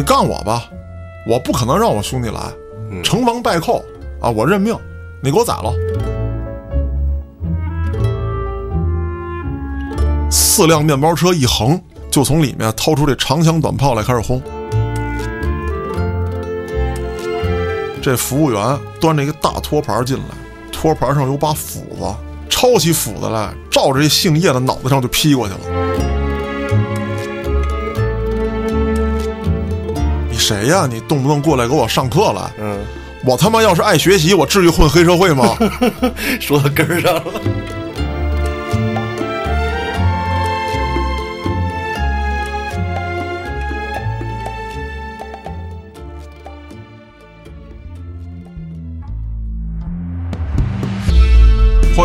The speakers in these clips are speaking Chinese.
你干我吧，我不可能让我兄弟来，成王败寇啊！我认命，你给我宰了。四辆面包车一横，就从里面掏出这长枪短炮来开始轰。这服务员端着一个大托盘进来，托盘上有把斧子，抄起斧子来，照着这姓叶的脑袋上就劈过去了。谁呀？你动不动过来给我上课了？嗯，我他妈要是爱学习，我至于混黑社会吗？说到根儿上了。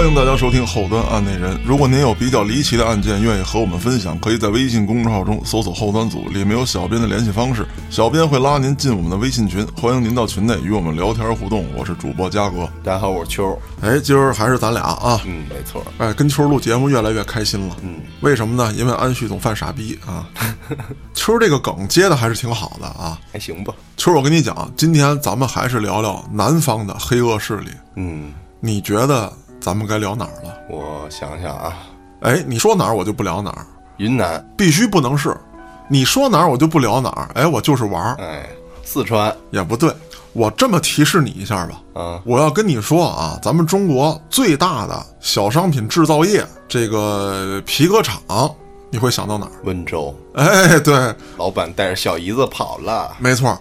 欢迎大家收听后端案内人。如果您有比较离奇的案件，愿意和我们分享，可以在微信公众号中搜索“后端组”，里面有小编的联系方式，小编会拉您进我们的微信群，欢迎您到群内与我们聊天互动。我是主播嘉哥，大家好，我是秋。哎，今儿还是咱俩啊。嗯，没错。哎，跟秋录节目越来越开心了。嗯，为什么呢？因为安旭总犯傻逼啊。秋这个梗接的还是挺好的啊，还行吧。秋，我跟你讲，今天咱们还是聊聊南方的黑恶势力。嗯，你觉得？咱们该聊哪儿了？我想想啊，哎，你说哪儿我就不聊哪儿。云南必须不能是，你说哪儿我就不聊哪儿。哎，我就是玩儿。哎，四川也不对，我这么提示你一下吧。啊，我要跟你说啊，咱们中国最大的小商品制造业这个皮革厂，你会想到哪儿？温州。哎，对，老板带着小姨子跑了。没错，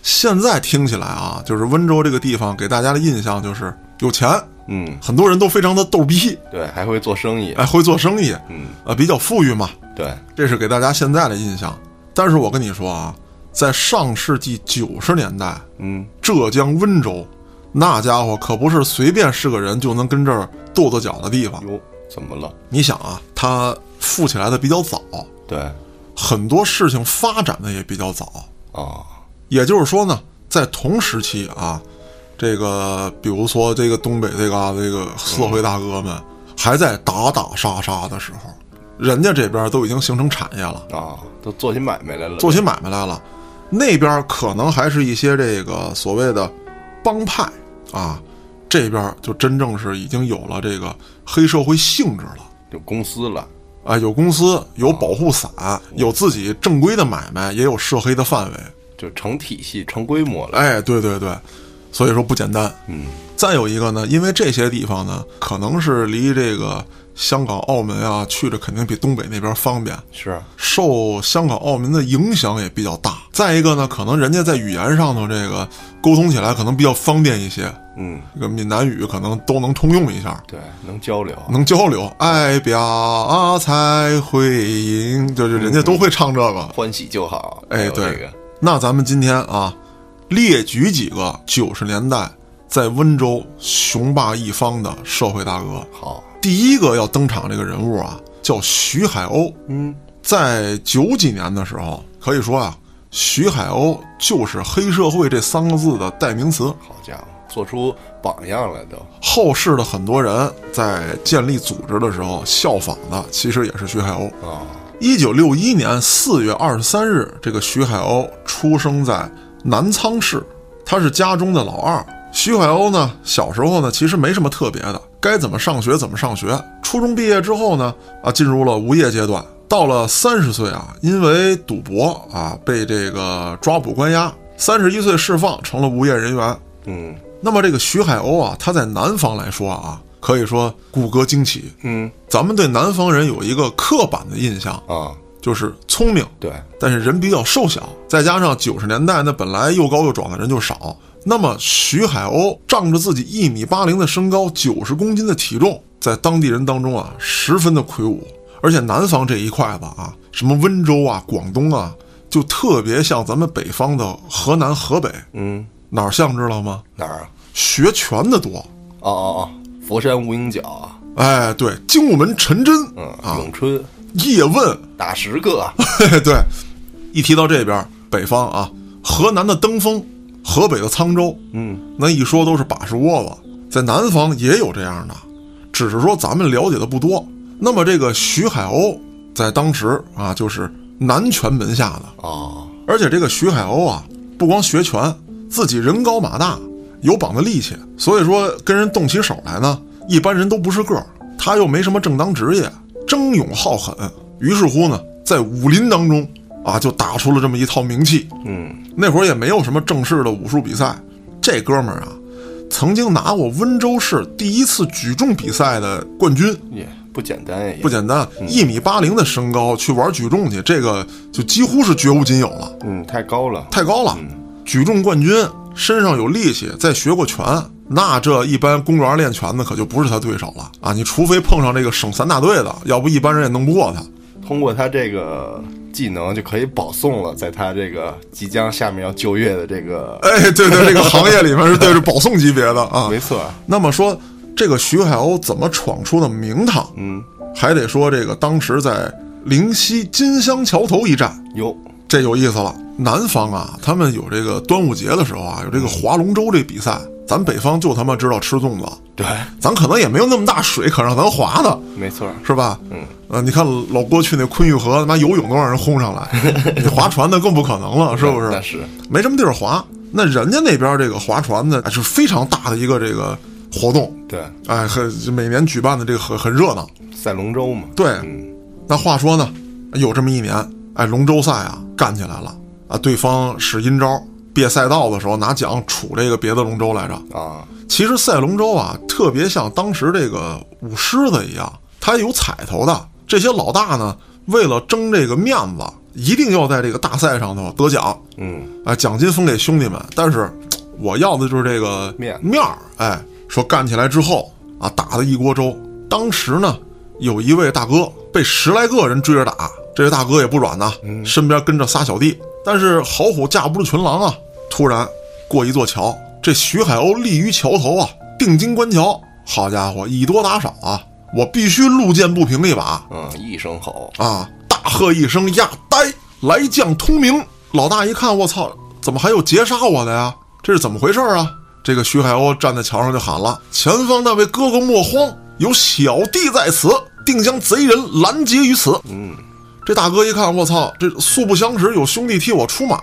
现在听起来啊，就是温州这个地方给大家的印象就是有钱。嗯，很多人都非常的逗逼，对，还会做生意，哎，会做生意，嗯，啊，比较富裕嘛，对，这是给大家现在的印象。但是我跟你说啊，在上世纪九十年代，嗯，浙江温州，那家伙可不是随便是个人就能跟这儿跺跺脚的地方。哟，怎么了？你想啊，他富起来的比较早，对，很多事情发展的也比较早啊。也就是说呢，在同时期啊。这个，比如说这个东北这嘎这个社会大哥们还在打打杀杀的时候，人家这边都已经形成产业了啊，都做起买卖来了，做起买卖来了。那边可能还是一些这个所谓的帮派啊，这边就真正是已经有了这个黑社会性质了，有公司了啊，有公司，有保护伞，有自己正规的买卖，也有涉黑的范围，就成体系、成规模了。哎，对对对。所以说不简单，嗯，再有一个呢，因为这些地方呢，可能是离这个香港、澳门啊，去着肯定比东北那边方便，是。受香港、澳门的影响也比较大。再一个呢，可能人家在语言上头这个沟通起来可能比较方便一些，嗯，这个闽南语可能都能通用一下，对，能交流，能交流。爱表啊才会赢，就是人家都会唱这个，欢喜就好。哎，对，那咱们今天啊。列举几个九十年代在温州雄霸一方的社会大哥。好，第一个要登场这个人物啊，叫徐海鸥。嗯，在九几年的时候，可以说啊，徐海鸥就是黑社会这三个字的代名词。好家伙，做出榜样来都。后世的很多人在建立组织的时候效仿的，其实也是徐海鸥。啊，一九六一年四月二十三日，这个徐海鸥出生在。南仓市，他是家中的老二。徐海鸥呢，小时候呢，其实没什么特别的，该怎么上学怎么上学。初中毕业之后呢，啊，进入了无业阶段。到了三十岁啊，因为赌博啊，被这个抓捕关押。三十一岁释放，成了无业人员。嗯，那么这个徐海鸥啊，他在南方来说啊，可以说骨骼惊奇。嗯，咱们对南方人有一个刻板的印象啊。就是聪明，对，但是人比较瘦小，再加上九十年代那本来又高又壮的人就少，那么徐海鸥仗着自己一米八零的身高，九十公斤的体重，在当地人当中啊，十分的魁梧。而且南方这一块子啊，什么温州啊、广东啊，就特别像咱们北方的河南、河北。嗯，哪儿像知道吗？哪儿啊？学拳的多。哦哦哦，佛山无影脚啊。哎，对，精武门陈真，嗯啊，咏春。叶问打十个，对，一提到这边北方啊，河南的登封，河北的沧州，嗯，那一说都是把式窝子，在南方也有这样的，只是说咱们了解的不多。那么这个徐海鸥在当时啊，就是南拳门下的。啊，而且这个徐海鸥啊，不光学拳，自己人高马大，有膀子力气，所以说跟人动起手来呢，一般人都不是个儿。他又没什么正当职业，争勇好狠，于是乎呢，在武林当中啊，就打出了这么一套名气。嗯，那会儿也没有什么正式的武术比赛，这哥们儿啊，曾经拿过温州市第一次举重比赛的冠军，也不简单呀，也不简单，一米八零的身高去玩举重去，这个就几乎是绝无仅有了，嗯，太高了。太高了。举重冠军身上有力气，再学过拳，那这一般公园练拳的可就不是他对手了啊！你除非碰上这个省三大队的，要不一般人也弄不过他。通过他这个技能就可以保送了，在他这个即将下面要就业的这个，哎，对对，这个行业里面是对是保送级别的啊。没错，那么说，这个徐海鸥怎么闯出的名堂？嗯，还得说这个当时在灵溪金乡桥头一战，有，这有意思了。南方啊，他们有这个端午节的时候啊，有这个划龙舟这比赛。咱北方就他妈知道吃粽子，对，咱可能也没有那么大水可让咱划的，没错，是吧？嗯，呃，你看老郭去那昆玉河，他妈游泳都让人轰上来，你划船的更不可能了，是不是？那是没什么地儿划。那人家那边这个划船呢，是非常大的一个这个活动，对，哎，很每年举办的这个很很热闹。赛龙舟嘛，对，嗯，那话说呢，有这么一年，哎，龙舟赛啊干起来了啊，对方使阴招，别赛道的时候拿桨杵这个别的龙舟来着。啊，其实赛龙舟啊，特别像当时这个舞狮子一样，它有彩头的。这些老大呢，为了争这个面子，一定要在这个大赛上头得奖，嗯，啊，奖金分给兄弟们。但是，我要的就是这个面面儿。哎，说干起来之后啊，打了一锅粥。当时呢，有一位大哥被十来个人追着打，这位大哥也不软呐，身边跟着仨小弟。但是好虎架不住群狼啊！突然过一座桥，这徐海鸥立于桥头啊，定睛观瞧。好家伙，以多打少啊！我必须路见不平一把嗯，一声吼，啊！大喝一声：“呀，呆！来将通明！”老大一看，我操，怎么还有劫杀我的呀？这是怎么回事啊？这个徐海鸥站在桥上就喊了：“前方那位哥哥莫慌，有小弟在此，定将贼人拦截于此。”嗯，这大哥一看，我操，这素不相识，有兄弟替我出马，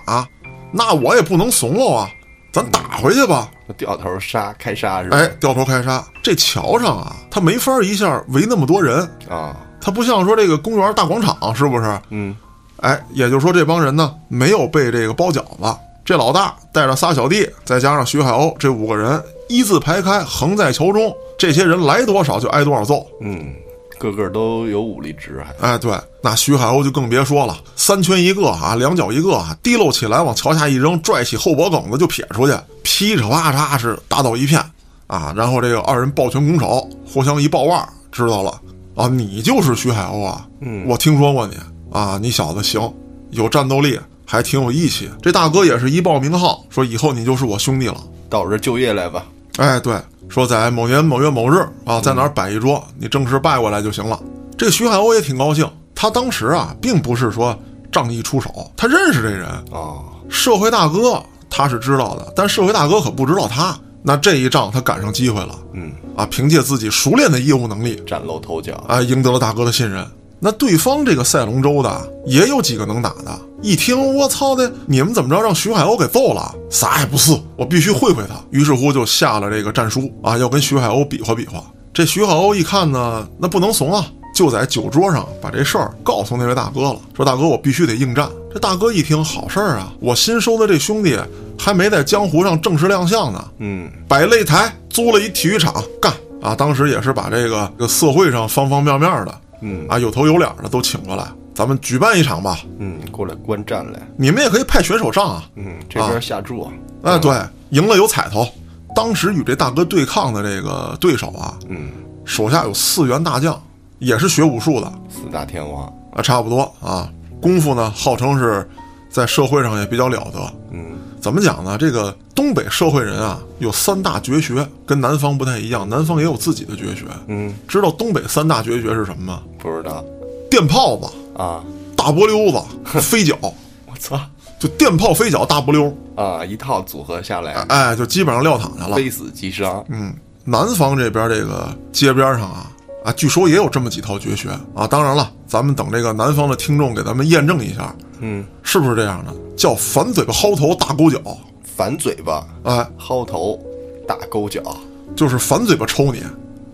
那我也不能怂了啊！咱打回去吧。掉头杀，开杀是吧？哎，掉头开杀。这桥上啊，他没法一下围那么多人，啊，他不像说这个公园大广场，是不是？嗯，哎，也就是说这帮人呢没有被这个包饺子。这老大带着仨小弟，再加上徐海鸥，这五个人一字排开，横在桥中。这些人来多少就挨多少揍。嗯，个个都有武力值，还哎，对，那徐海鸥就更别说了，三拳一个啊，两脚一个啊，提溜起来往桥下一扔，拽起后脖梗子就撇出去，噼里啪嚓是打倒一片啊。然后这个二人抱拳拱手，互相一抱腕儿，知道了啊，你就是徐海鸥啊，嗯我听说过你啊，你小子行，有战斗力，还挺有义气。这大哥也是一报名号，说以后你就是我兄弟了。到我这儿就业来吧。哎，对，说在某年某月某日啊，在哪儿摆一桌，你正式拜过来就行了。这个徐海鸥也挺高兴，他当时啊，并不是说仗义出手，他认识这人，啊，社会大哥他是知道的，但社会大哥可不知道他。那这一仗他赶上机会了嗯，啊，凭借自己熟练的业务能力，崭露头角。啊，赢得了大哥的信任。那对方这个赛龙舟的也有几个能打的，一听我操的，你们怎么着让徐海鸥给揍了？啥也不是，我必须会会他。于是乎就下了这个战书啊，要跟徐海鸥比划比划。这徐海鸥一看呢，那不能怂啊，就在酒桌上把这事儿告诉那位大哥了，说大哥我必须得应战。这大哥一听好事儿啊，我新收的这兄弟还没在江湖上正式亮相呢，嗯，摆擂台，租了一体育场干啊！当时也是把这个这个社会上方方面面的，嗯啊，有头有脸的都请过来，咱们举办一场吧。嗯，过来观战来。你们也可以派选手上啊。嗯，这边下注啊。哎，对，赢了有彩头。当时与这大哥对抗的这个对手啊，嗯，手下有四员大将，也是学武术的四大天王。啊，差不多啊。功夫呢，号称是在社会上也比较了得。嗯，怎么讲呢？这个东北社会人啊，有三大绝学，跟南方不太一样。南方也有自己的绝学。嗯，知道东北三大绝学是什么吗？不知道电炮子、啊。大波溜子、飞脚，我操就电炮、飞脚、大波溜，啊！一套组合下来，哎，就基本上撂躺下了。非死即伤。嗯，南方这边这个街边上啊啊，据说也有这么几套绝学啊。当然了，咱们等这个南方的听众给咱们验证一下嗯，是不是这样的？叫反嘴巴薅头大勾脚，反嘴巴哎，薅头大勾脚，就是反嘴巴抽你，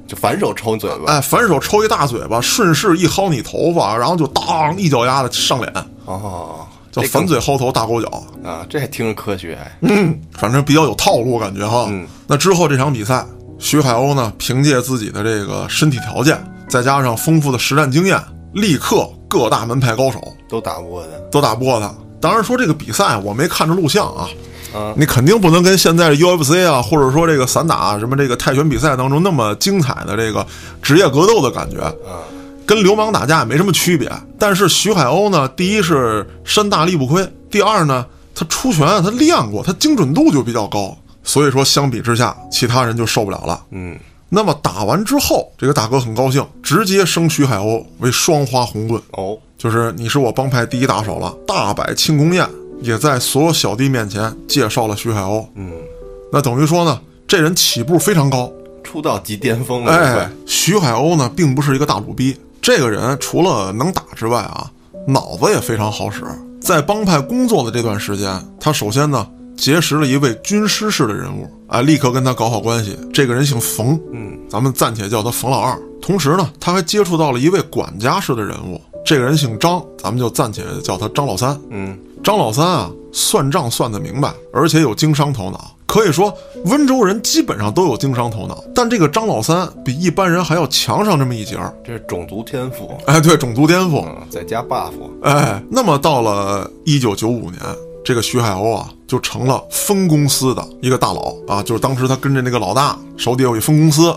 就反手抽嘴巴。哎，反手抽一大嘴巴，顺势一薅你头发，然后就当一脚丫子上脸，哦，叫这反嘴薅头大勾脚。啊，这还听着科学还。嗯，反正比较有套路，感觉哈。嗯那之后这场比赛，徐海鸥呢，凭借自己的这个身体条件，再加上丰富的实战经验，力克各大门派高手，都打不过他。都打不过他。当然说这个比赛我没看着录像啊，嗯你肯定不能跟现在的 UFC 啊，或者说这个散打什么这个泰拳比赛当中那么精彩的这个职业格斗的感觉，啊，跟流氓打架也没什么区别。但是徐海鸥呢，第一是身大力不亏，第二呢，他出拳啊他练过，他精准度就比较高，所以说相比之下，其他人就受不了了。嗯，那么打完之后，这个大哥很高兴，直接升徐海鸥为双花红棍，哦，就是你是我帮派第一打手了。大摆庆功宴，也在所有小弟面前介绍了徐海鸥。嗯，那等于说呢，这人起步非常高，出道即巅峰了。哎，徐海鸥呢，并不是一个大鲁逼，这个人除了能打之外啊，脑子也非常好使。在帮派工作的这段时间，他首先呢结识了一位军师式的人物，啊，立刻跟他搞好关系。这个人姓冯，嗯，咱们暂且叫他冯老二。同时呢，他还接触到了一位管家式的人物，这个人姓张，咱们就暂且叫他张老三。嗯，张老三啊，算账算得明白，而且有经商头脑。可以说，温州人基本上都有经商头脑，但这个张老三比一般人还要强上这么一截儿。这是种族天赋。哎，对，种族天赋。嗯，再加 buff。哎，那么到了一九九五年，这个徐海鸥啊，就成了分公司的一个大佬啊，就是当时他跟着那个老大手底下有一分公司，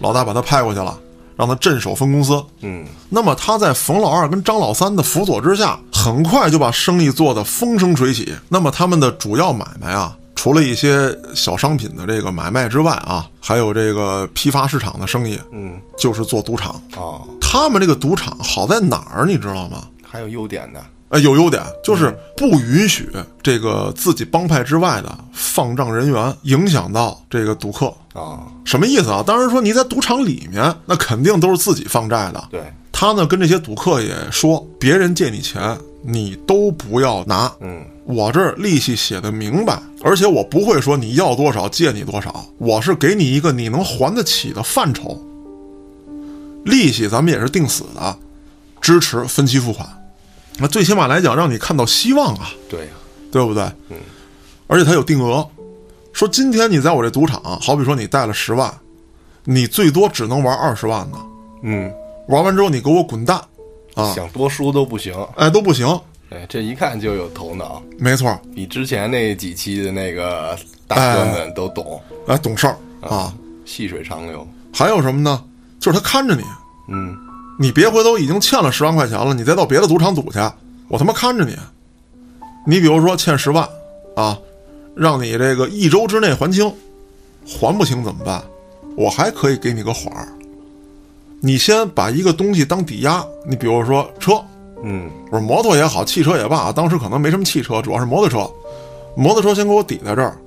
老大把他派过去了，让他镇守分公司。嗯，那么他在冯老二跟张老三的辅佐之下，很快就把生意做得风生水起。那么他们的主要买卖啊，除了一些小商品的这个买卖之外啊，还有这个批发市场的生意，嗯，就是做赌场。哦，他们这个赌场好在哪儿，你知道吗？还有优点的。呃，有优点，就是不允许这个自己帮派之外的放账人员影响到这个赌客。啊，什么意思啊？当然说你在赌场里面，那肯定都是自己放债的。对，他呢跟这些赌客也说，别人借你钱，你都不要拿。嗯，我这儿利息写的明白，而且我不会说你要多少借你多少，我是给你一个你能还得起的范畴。利息咱们也是定死的，支持分期付款。那最起码来讲，让你看到希望啊，对呀。对不对？嗯。而且它有定额，说今天你在我这赌场，好比说你带了十万，你最多只能玩二十万呢。嗯，玩完之后你给我滚蛋，啊，想多输都不行。哎都不行。哎，这一看就有头脑，没错，比之前那几期的那个大哥们都懂，哎懂事儿啊。细水长流。还有什么呢？就是他看着你，嗯，你别回头已经欠了十万块钱了，你再到别的赌场赌去，我他妈看着你。你比如说欠十万，啊，让你这个一周之内还清，还不清怎么办？我还可以给你个缓儿。你先把一个东西当抵押，你比如说车，嗯，我说摩托也好，汽车也罢，当时可能没什么汽车，主要是摩托车。摩托车先给我抵在这儿，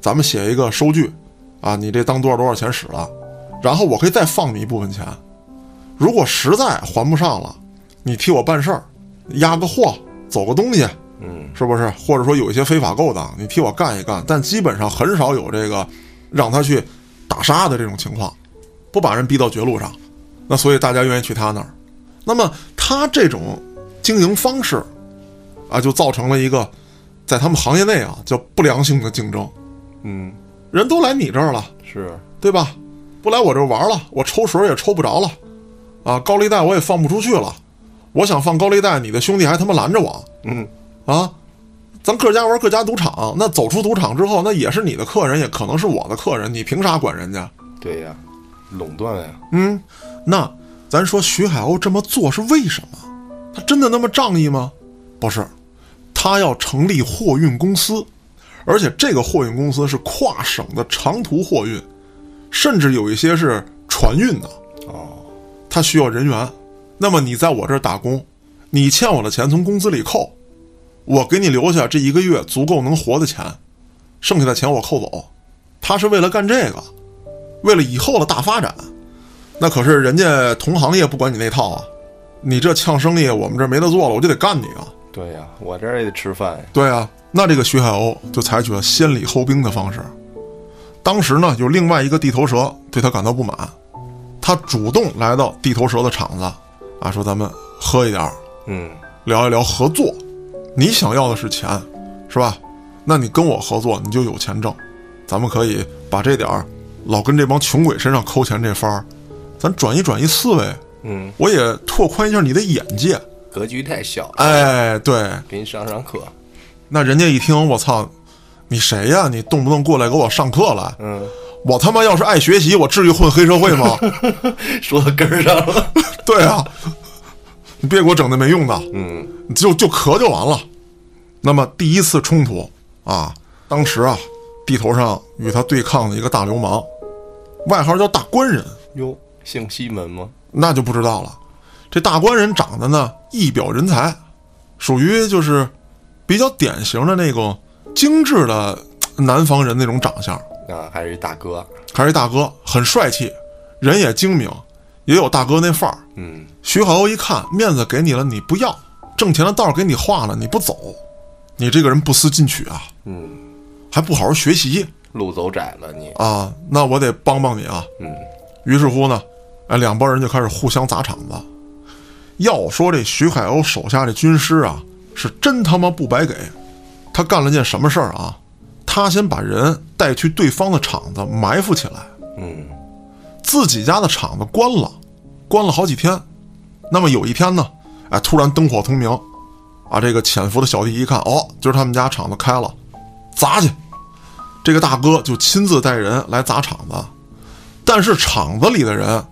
咱们写一个收据，啊，你这当多少多少钱使了，然后我可以再放你一部分钱。如果实在还不上了，你替我办事儿，押个货，走个东西，嗯，是不是？或者说有一些非法勾当，你替我干一干。但基本上很少有这个让他去打杀的这种情况，不把人逼到绝路上。那所以大家愿意去他那儿。那么他这种经营方式啊，就造成了一个在他们行业内啊叫不良性的竞争。嗯，人都来你这儿了，是，对吧？不来我这儿玩了，我抽水也抽不着了，啊，高利贷我也放不出去了。我想放高利贷，你的兄弟还他妈拦着我嗯，啊！咱各家玩各家赌场，那走出赌场之后，那也是你的客人，也可能是我的客人，你凭啥管人家？对呀，垄断呀。嗯，那咱说徐海鸥这么做是为什么？他真的那么仗义吗？不是，他要成立货运公司，而且这个货运公司是跨省的长途货运，甚至有一些是船运的。哦，他需要人员，那么你在我这儿打工，你欠我的钱从工资里扣，我给你留下这一个月足够能活的钱，剩下的钱我扣走。他是为了干这个，为了以后的大发展。那可是人家同行业不管你那套啊，你这呛生意我们这没得做了，我就得干你啊。对呀，我这儿也得吃饭呀。对啊，那这个徐海鸥就采取了先礼后兵的方式。当时呢，有另外一个地头蛇对他感到不满，他主动来到地头蛇的场子，啊，说咱们喝一点儿，嗯，聊一聊合作。你想要的是钱，是吧？那你跟我合作，你就有钱挣。咱们可以把这点儿老跟这帮穷鬼身上抠钱这番儿，咱转移转移思维，嗯，我也拓宽一下你的眼界。格局太小，哎，对，给你上上课。那人家一听，我操，你谁呀？你动不动过来给我上课来？嗯，我他妈要是爱学习，我至于混黑社会吗？说到根儿上了。对啊，你别给我整那没用的，嗯你就就咳就完了。那么第一次冲突啊，当时啊，地头上与他对抗的一个大流氓，外号叫大官人，哟，姓西门吗？那就不知道了。这大官人长得呢一表人才，属于就是比较典型的那种精致的南方人那种长相，啊，还是一大哥。还是大哥，很帅气，人也精明，也有大哥那范儿。嗯，徐海鸥一看面子给你了，你不要，挣钱的道给你画了，你不走，你这个人不思进取啊，嗯，还不好好学习路走窄了你。啊，那我得帮帮你啊。嗯，于是乎呢，哎，两拨人就开始互相砸场子。要说这徐海鸥手下这军师啊，是真他妈不白给。他干了件什么事儿啊？他先把人带去对方的厂子埋伏起来，嗯自己家的厂子关了，关了好几天。那么有一天呢，哎，突然灯火通明，啊，这个潜伏的小弟一看，哦，今儿他们家厂子开了，砸去。这个大哥就亲自带人来砸场子，但是厂子里的人，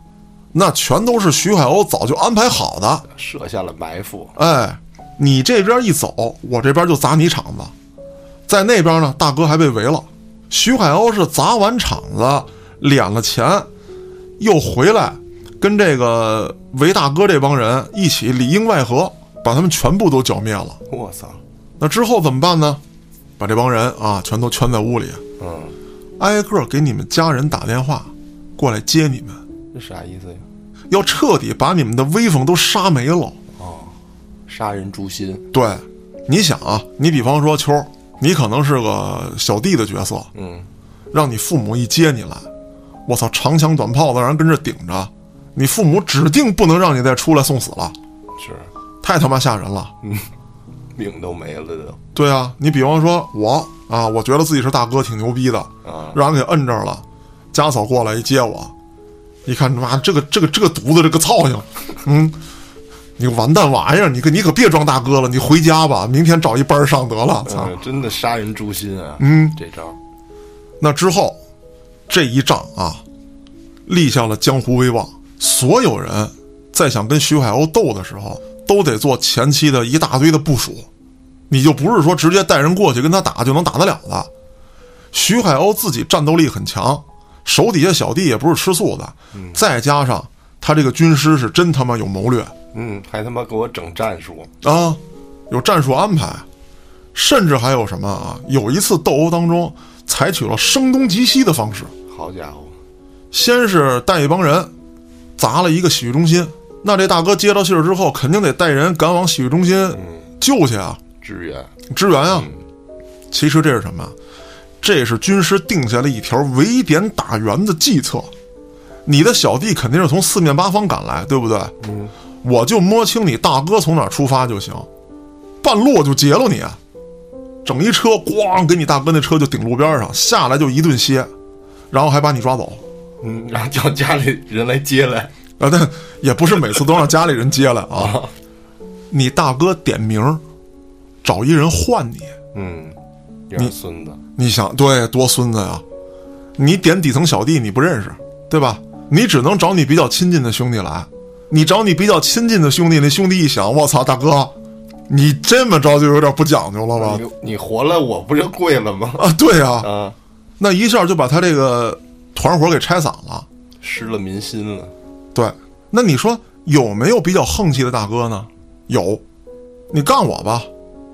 那全都是徐海鸥早就安排好的。设下了埋伏。哎，你这边一走，我这边就砸你场子。在那边呢，大哥还被围了。徐海鸥是砸完场子，敛了钱，又回来跟这个围大哥这帮人一起里应外合，把他们全部都剿灭了。我操。那之后怎么办呢？把这帮人啊全都圈在屋里，嗯，挨个给你们家人打电话，过来接你们，这啥意思呀？要彻底把你们的威风都杀没了。哦杀人诛心。对，你想啊，你比方说秋儿，你可能是个小弟的角色，嗯，让你父母一接你来，我操，长枪短炮的让人跟这顶着，你父母指定不能让你再出来送死了，是，太他妈吓人了。嗯 命都没了都。对啊，你比方说我啊，我觉得自己是大哥，挺牛逼的，啊，让人给摁这儿了，家嫂过来一接我，一看妈这个这个这个犊子这个操性，嗯，你个完蛋玩意儿，你可你可别装大哥了，你回家吧，明天找一班上得了，操！嗯，真的杀人诛心啊！嗯，这招。那之后，这一仗啊，立下了江湖威望。所有人在想跟徐海鸥斗的时候，都得做前期的一大堆的部署。你就不是说直接带人过去跟他打就能打得了的。徐海鸥自己战斗力很强，手底下小弟也不是吃素的，再加上他这个军师是真他妈有谋略嗯，还他妈给我整战术。啊，有战术安排，甚至还有什么啊？有一次斗殴当中，采取了声东击西的方式。好家伙，先是带一帮人砸了一个洗浴中心，那这大哥接到信儿之后，肯定得带人赶往洗浴中心救去啊，支援。支援啊。其实这是什么？这是军师定下了一条围点打援的计策。你的小弟肯定是从四面八方赶来，对不对？嗯，我就摸清你大哥从哪儿出发就行，半路我就截了你，整一车咣给你大哥那车就顶路边上，下来就一顿歇，然后还把你抓走。嗯，然后叫家里人来接来。啊，但也不是每次都让家里人接来啊。啊，你大哥点名儿，找一人换你，嗯，你孙子。你想对多孙子呀？你点底层小弟你不认识，对吧？你只能找你比较亲近的兄弟来。你找你比较亲近的兄弟，那兄弟一想，我操，大哥，你这么着就有点不讲究了吧？你你活了，我不就跪了吗？啊，对呀、啊，那一下就把他这个团伙给拆散了。失了民心了。对，那你说有没有比较横气的大哥呢？有，你干我吧，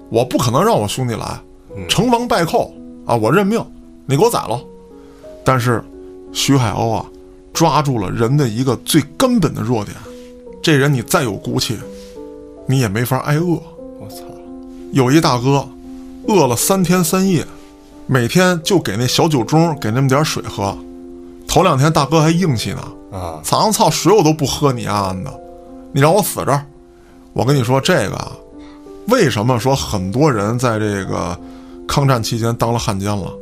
我不可能让我兄弟来，成王败寇啊，我认命，你给我宰了。但是徐海鸥啊，抓住了人的一个最根本的弱点，这人你再有骨气，你也没法挨饿。我操！有一大哥饿了三天三夜，每天就给那小酒盅给那么点水喝。头两天大哥还硬气呢，啊，操操水我都不喝你丫的，你让我死这儿。我跟你说这个啊，为什么说很多人在这个抗战期间当了汉奸了？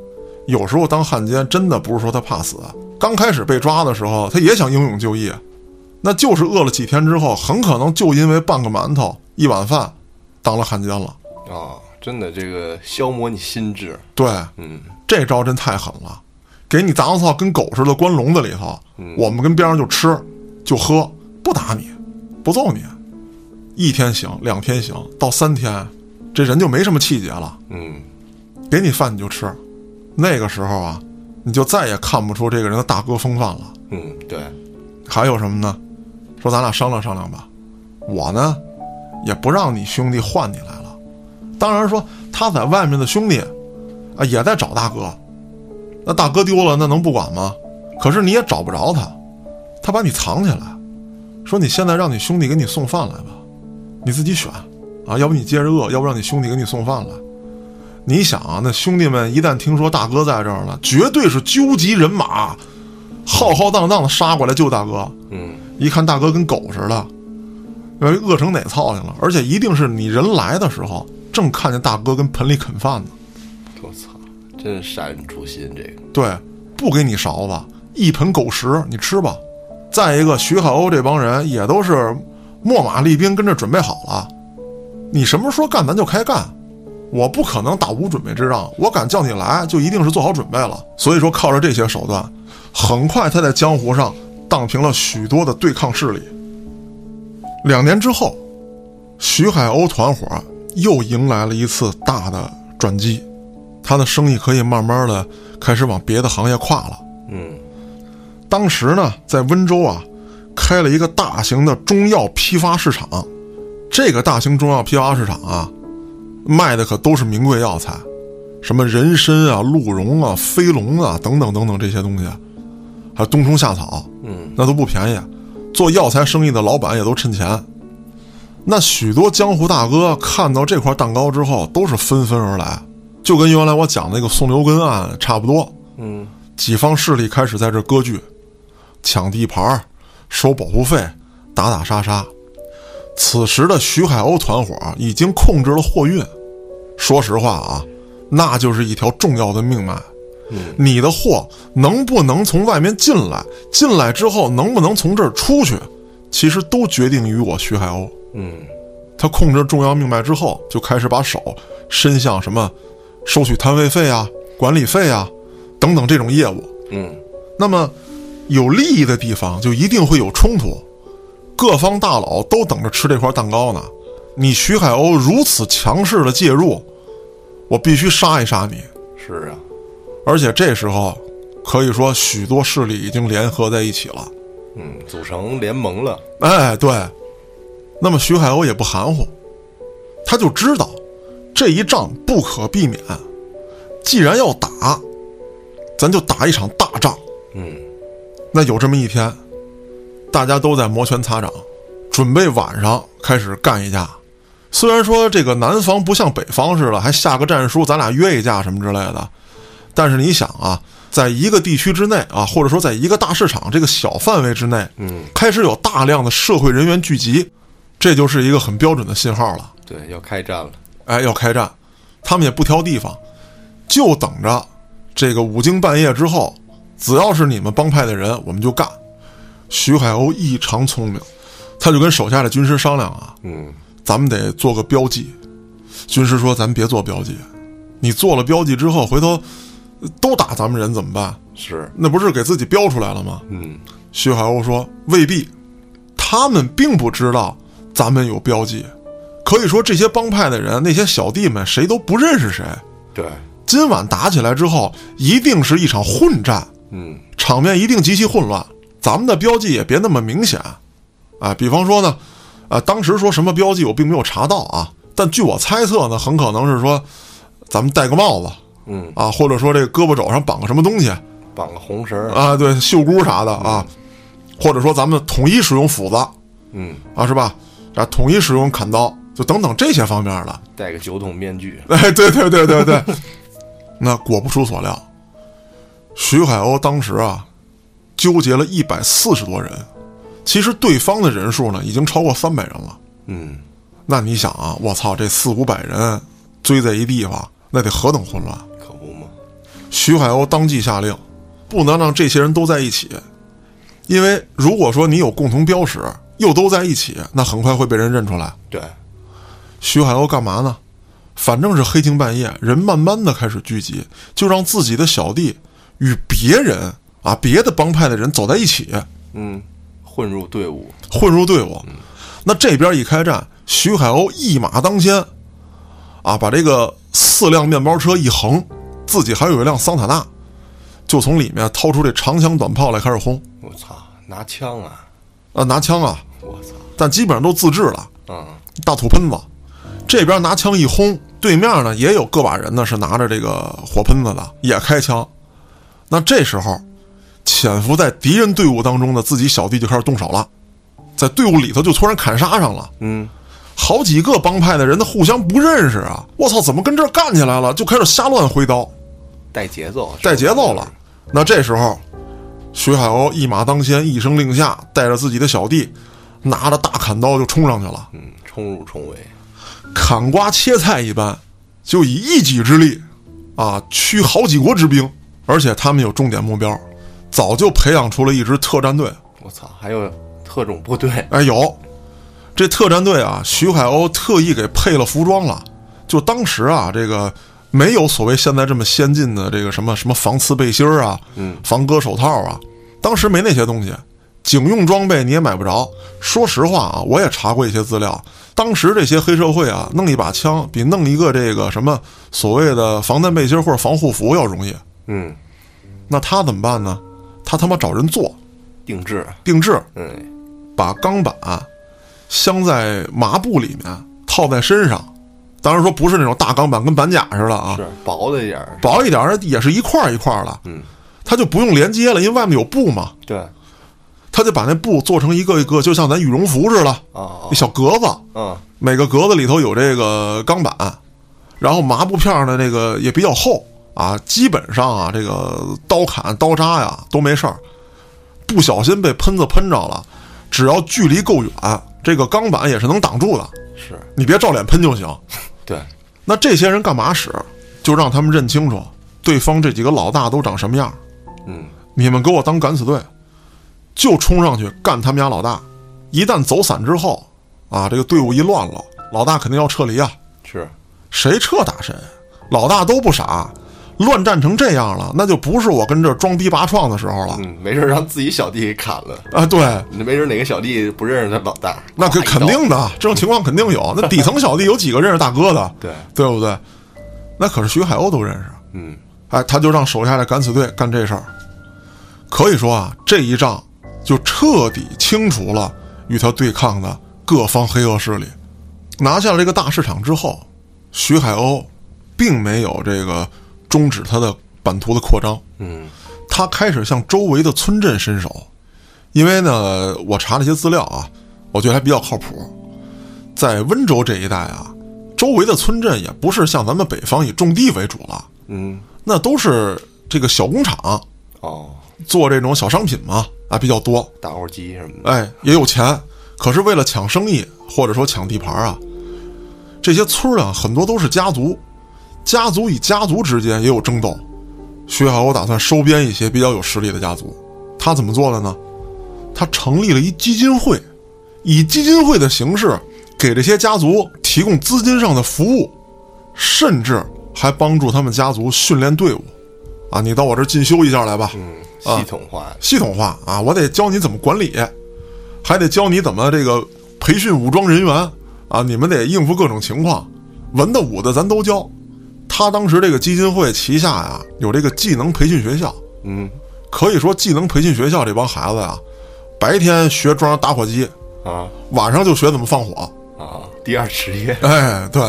有时候当汉奸真的不是说他怕死，刚开始被抓的时候他也想英勇就义，那就是饿了几天之后，很可能就因为半个馒头一碗饭，当了汉奸了。哦，真的这个消磨你心智，对，嗯，这招真太狠了，给你杂操跟狗似的关笼子里头，我们跟边上就吃就喝，不打你，不揍你，一天行，两天行，到三天，这人就没什么气节了。嗯，给你饭你就吃，那个时候啊，你就再也看不出这个人的大哥风范了。嗯，对，还有什么呢？说咱俩商量商量吧，我呢也不让你兄弟换你来了。当然说他在外面的兄弟啊也在找大哥，那大哥丢了那能不管吗？可是你也找不着他，他把你藏起来，说你现在让你兄弟给你送饭来吧，你自己选啊，要不你接着饿，要不让你兄弟给你送饭来。你想啊，那兄弟们一旦听说大哥在这儿了，绝对是纠集人马，浩浩荡荡的杀过来救大哥。嗯，一看大哥跟狗似的，呃，饿成哪操去了？而且一定是你人来的时候，正看见大哥跟盆里啃饭呢。我操，真是杀人诛心，这个，对，不给你勺子，一盆狗食，你吃吧。再一个，徐海鸥这帮人也都是秣马厉兵，跟这准备好了。你什么时候干，咱就开干。我不可能打无准备之仗，我敢叫你来，就一定是做好准备了。所以说，靠着这些手段，很快他在江湖上荡平了许多的对抗势力。两年之后，徐海鸥团伙又迎来了一次大的转机，他的生意可以慢慢的开始往别的行业跨了。嗯，当时呢，在温州啊，开了一个大型的中药批发市场。这个大型中药批发市场啊，卖的可都是名贵药材，什么人参啊、鹿茸啊、飞龙啊等等等等这些东西，还有冬虫夏草，嗯，那都不便宜。做药材生意的老板也都趁钱。那许多江湖大哥看到这块蛋糕之后，都是纷纷而来，就跟原来我讲那个宋留根案差不多。嗯，几方势力开始在这割据，抢地盘儿、收保护费、打打杀杀。此时的徐海鸥团伙已经控制了货运。说实话啊，那就是一条重要的命脉。你的货能不能从外面进来？进来之后能不能从这儿出去？其实都决定于我徐海鸥。嗯，他控制重要命脉之后，就开始把手伸向什么，收取摊位费啊、管理费啊等等这种业务。嗯，那么有利益的地方就一定会有冲突，各方大佬都等着吃这块蛋糕呢。你徐海鸥如此强势的介入，我必须杀一杀你。是啊，而且这时候，可以说许多势力已经联合在一起了。嗯，组成联盟了，哎，对。那么徐海鸥也不含糊，他就知道这一仗不可避免。既然要打，咱就打一场大仗。嗯，那有这么一天，大家都在摩拳擦掌，准备晚上开始干一架。虽然说这个南方不像北方似的，还下个战书，咱俩约一架什么之类的，但是你想啊，在一个地区之内啊，或者说在一个大市场这个小范围之内，嗯，开始有大量的社会人员聚集，这就是一个很标准的信号了。对，要开战了，哎，要开战，他们也不挑地方，就等着这个五更半夜之后，只要是你们帮派的人，我们就干。徐海鸥异常聪明，他就跟手下的军师商量啊，嗯，咱们得做个标记。军师说：“咱别做标记，你做了标记之后，回头呃都打咱们人怎么办？是，那不是给自己标出来了吗？”嗯，徐海鸥说：“未必，他们并不知道咱们有标记。可以说，这些帮派的人，那些小弟们，谁都不认识谁。对，今晚打起来之后，一定是一场混战，嗯，场面一定极其混乱。咱们的标记也别那么明显，啊，比方说呢，啊，当时说什么标记我并没有查到啊，但据我猜测呢，很可能是说，咱们戴个帽子嗯，啊，或者说这个胳膊肘上绑个什么东西绑个红绳儿，啊，对，袖箍啥的啊，或者说咱们统一使用斧子嗯，啊，是吧？啊，统一使用砍刀，就等等这些方面的。戴个酒桶面具，哎，对对对对对。那果不出所料，徐海鸥当时啊，纠结了一百四十多人，其实对方的人数呢，已经超过三百人了。嗯，那你想啊，我操，这四五百人追在一地方，那得何等混乱！可不嘛，徐海鸥当即下令，不能让这些人都在一起，因为如果说你有共同标识，又都在一起，那很快会被人认出来。对，徐海鸥干嘛呢？反正是黑天半夜，人慢慢的开始聚集，就让自己的小弟与别人啊，别的帮派的人走在一起，嗯，混入队伍，混入队伍。那这边一开战，徐海鸥一马当先，啊，把这个四辆面包车一横，自己还有一辆桑塔纳，就从里面掏出这长枪短炮来开始轰。我操，拿枪啊，啊，拿枪啊，我操，但基本上都自制了，嗯，大土喷子。这边拿枪一轰，对面呢也有个把人呢是拿着这个火喷子的，也开枪。那这时候，潜伏在敌人队伍当中的自己小弟就开始动手了，在队伍里头就突然砍杀上了。嗯，好几个帮派的人，他互相不认识啊！我操，怎么跟这儿干起来了？就开始瞎乱挥刀，带节奏，带节奏了。那这时候，徐海鸥一马当先，一声令下，带着自己的小弟，拿着大砍刀就冲上去了。嗯，冲入重围，砍瓜切菜一般，就以一己之力，啊，驱好几国之兵，而且他们有重点目标，早就培养出了一支特战队。我操，还有特种部队，哎，有这特战队啊，徐海鸥特意给配了服装了。就当时啊，这个没有所谓现在这么先进的这个什么什么防刺背心儿啊，嗯，防割手套啊，当时没那些东西，警用装备你也买不着。说实话啊，我也查过一些资料，当时这些黑社会啊，弄一把枪比弄一个这个什么所谓的防弹背心或者防护服要容易。嗯，那他怎么办呢？他他妈找人做定制，定制，嗯，把钢板镶在麻布里面，套在身上。当然说不是那种大钢板，跟板甲似的啊，是薄的一点儿，薄一点儿也是一块一块儿的。嗯，他就不用连接了，因为外面有布嘛。对，他就把那布做成一个一个，就像咱羽绒服似的，啊那，小格子，嗯，每个格子里头有这个钢板，然后麻布片儿呢，那个也比较厚啊，基本上啊，这个刀砍刀扎呀都没事儿，不小心被喷子喷着了，只要距离够远，这个钢板也是能挡住的，是你别照脸喷就行。对，那这些人干嘛使？就让他们认清楚对方这几个老大都长什么样，嗯，你们给我当敢死队，就冲上去干他们家老大。一旦走散之后，啊，这个队伍一乱了，老大肯定要撤离啊。是，谁撤打谁，老大都不傻，乱战成这样了，那就不是我跟这儿装逼拔创的时候了嗯，没事儿让自己小弟给砍了，啊！对，没准哪个小弟不认识他老大，那肯肯定的，这种情况肯定有。那底层小弟有几个认识大哥的，对，对不对？那可是徐海鸥都认识，嗯，哎，他就让手下的敢死队干这事儿。可以说啊，这一仗就彻底清除了与他对抗的各方黑恶势力。拿下了这个大市场之后，徐海鸥并没有这个终止他的版图的扩张，嗯，他开始向周围的村镇伸手。因为呢，我查了一些资料啊，我觉得还比较靠谱。在温州这一带啊，周围的村镇也不是像咱们北方以种地为主了，嗯，那都是这个小工厂哦，做这种小商品嘛，啊比较多，打火机什么的，哎也有钱。可是为了抢生意或者说抢地盘啊，这些村儿啊很多都是家族，家族与家族之间也有争斗。徐海鸥打算收编一些比较有实力的家族，他怎么做的呢？他成立了一基金会，以基金会的形式给这些家族提供资金上的服务，甚至还帮助他们家族训练队伍。啊，你到我这儿进修一下来吧，嗯，啊系统化，系统化啊，我得教你怎么管理，还得教你怎么这个培训武装人员啊，你们得应付各种情况，文的武的咱都教。他当时这个基金会旗下呀有这个技能培训学校，嗯，可以说技能培训学校这帮孩子呀，白天学装上打火机，啊晚上就学怎么放火。啊，第二职业，哎，对，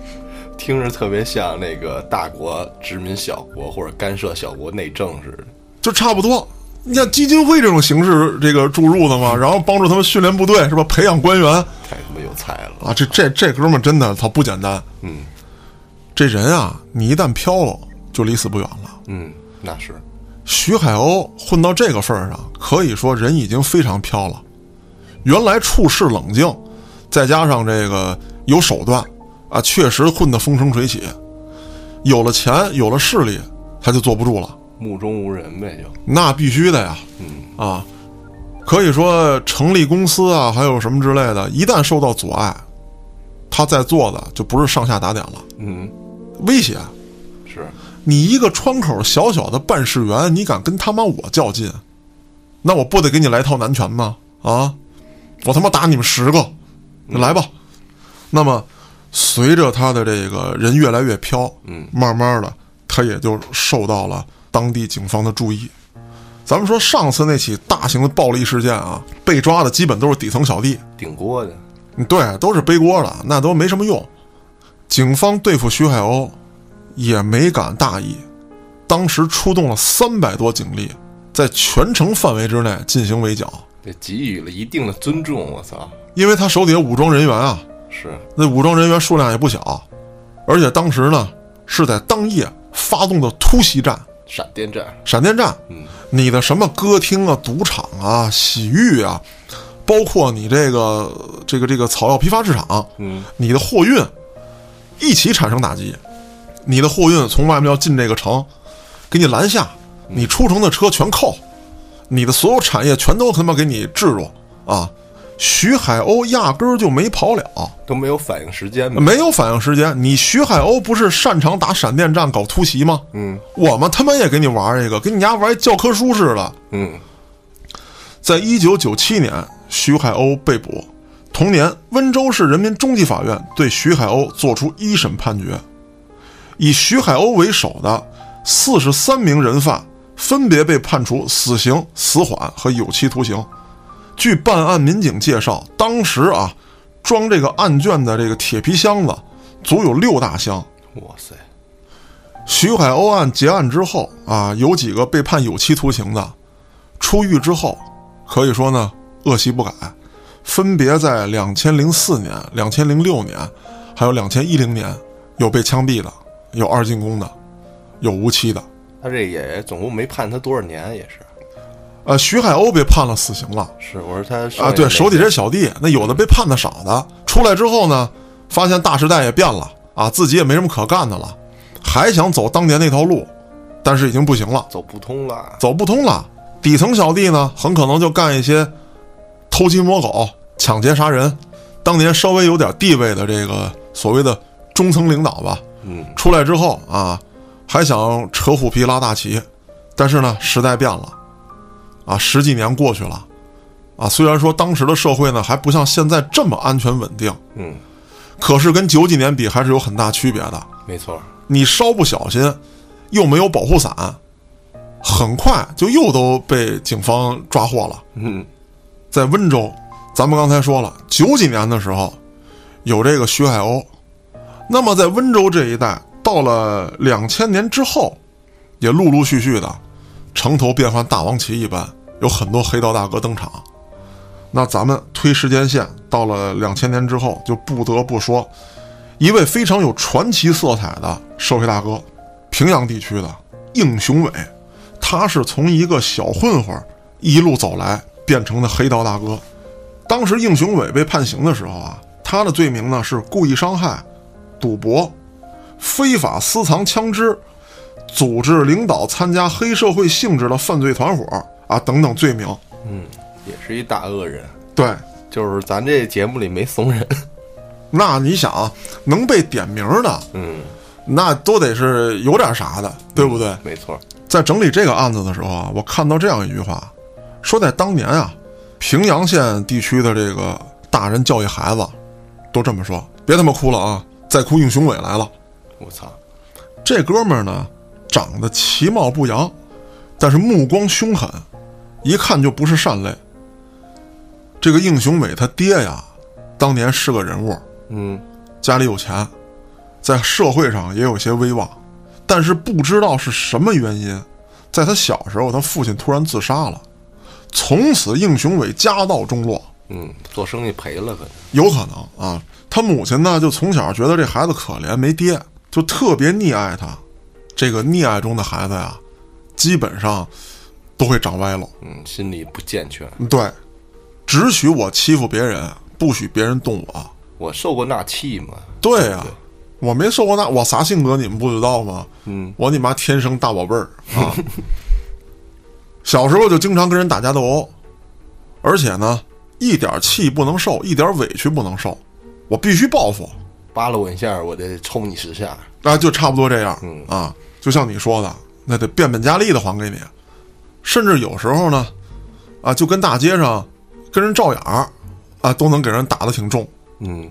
听着特别像那个大国殖民小国或者干涉小国内政似的，就差不多。你像基金会这种形式，这个注入的嘛，然后帮助他们训练部队，是吧？培养官员，太他妈有有才了。啊！这这这哥们儿真的他不简单，嗯这人啊，你一旦飘了，就离死不远了。嗯，那是，徐海鸥混到这个份儿上，可以说人已经非常飘了。原来处事冷静，再加上这个有手段啊，确实混得风生水起。有了钱，有了势力，他就坐不住了。目中无人呗，就那必须的呀，嗯啊，可以说成立公司啊，还有什么之类的，一旦受到阻碍，他在做的就不是上下打点了，嗯威胁。是，你一个窗口小小的办事员，你敢跟他妈我较劲？那我不得给你来套南拳吗？啊，我他妈打你们十个，来吧。那么，随着他的这个人越来越飘，嗯，慢慢的，他也就受到了当地警方的注意。咱们说上次那起大型的暴力事件啊，被抓的基本都是底层小弟，顶锅的，嗯对，都是背锅的，那都没什么用。警方对付徐海鸥也没敢大意，当时出动了三百多警力，在全城范围之内进行围剿，这给予了一定的尊重。我操，因为他手底下武装人员啊，是，那武装人员数量也不小，而且当时呢是在当夜发动的突袭战、闪电战，闪电战。嗯。你的什么歌厅啊、赌场啊、洗浴啊，包括你这个这个这个草药批发市场，嗯。你的货运一起产生打击。你的货运从外面要进这个城，给你拦下，你出城的车全扣，你的所有产业全都他妈给你制住啊！徐海鸥压根儿就没跑了，都没有反应时间嘛。没有反应时间。你徐海鸥不是擅长打闪电战、搞突袭吗？嗯我们他妈也给你玩一个，给你家玩一教科书似的。嗯在一九九七年，徐海鸥被捕。同年，温州市人民中级法院对徐海鸥作出一审判决，以徐海鸥为首的四十三名人犯分别被判处死刑、死缓和有期徒刑。据办案民警介绍，当时啊，装这个案卷的这个铁皮箱子足有六大箱。哇塞，徐海鸥案结案之后啊，有几个被判有期徒刑的，出狱之后，可以说呢恶习不改，分别在两千零四年、两千零六年，还有两千一零年，有被枪毙的，有二进宫的，有无期的。他这也总共没判他多少年，也是。呃，徐海鸥被判了死刑了是，我说他啊，对手底下下小弟，那有的被判的少的，出来之后呢，发现大时代也变了啊，自己也没什么可干的了，还想走当年那条路，但是已经不行了。走不通了。走不通了。底层小弟呢，很可能就干一些偷鸡摸狗、抢劫杀人。当年稍微有点地位的这个所谓的中层领导吧，嗯出来之后啊，还想扯虎皮拉大旗，但是呢，时代变了，啊，十几年过去了，啊，虽然说当时的社会呢还不像现在这么安全稳定，嗯，可是跟九几年比还是有很大区别的。没错。你稍不小心，又没有保护伞，很快就又都被警方抓获了。嗯在温州，咱们刚才说了，九几年的时候有这个徐海鸥，那么在温州这一带，到了两千年之后，也陆陆续续的城头变幻大王旗一般，有很多黑道大哥登场。那咱们推时间线到了两千年之后，就不得不说一位非常有传奇色彩的社会大哥，平阳地区的应雄伟，他是从一个小混混一路走来变成了黑道大哥。当时应雄伟被判刑的时候啊，他的罪名呢是故意伤害、赌博、非法私藏枪支、组织领导参加黑社会性质的犯罪团伙啊等等罪名。嗯，也是一大恶人。对，就是咱这节目里没怂人。那你想啊，能被点名的，嗯，那都得是有点啥的，对不对？没错。在整理这个案子的时候啊，我看到这样一句话，说在当年啊，平阳县地区的这个大人教育孩子，都这么说：别他妈哭了啊，再哭应雄伟来了。我操，这哥们儿呢，长得其貌不扬，但是目光凶狠，一看就不是善类。这个应雄伟他爹呀，当年是个人物，嗯家里有钱，在社会上也有些威望，但是不知道是什么原因，在他小时候，他父亲突然自杀了，从此应雄伟家道中落，嗯，做生意赔了可能。有可能啊。他母亲呢，就从小觉得这孩子可怜，没爹，就特别溺爱他。这个溺爱中的孩子呀，基本上都会长歪了。嗯，心理不健全。对，只许我欺负别人，不许别人动我。我受过那气吗？对呀、我没受过那，我啥性格你们不知道吗？嗯，我你妈天生大宝贝儿啊！小时候就经常跟人打架斗殴，而且呢，一点气不能受，一点委屈不能受，我必须报复扒了我一下，我得抽你十下。啊，就差不多这样嗯啊。就像你说的，那得变本加厉的还给你，甚至有时候呢，啊，就跟大街上跟人照眼儿啊，都能给人打得挺重。嗯，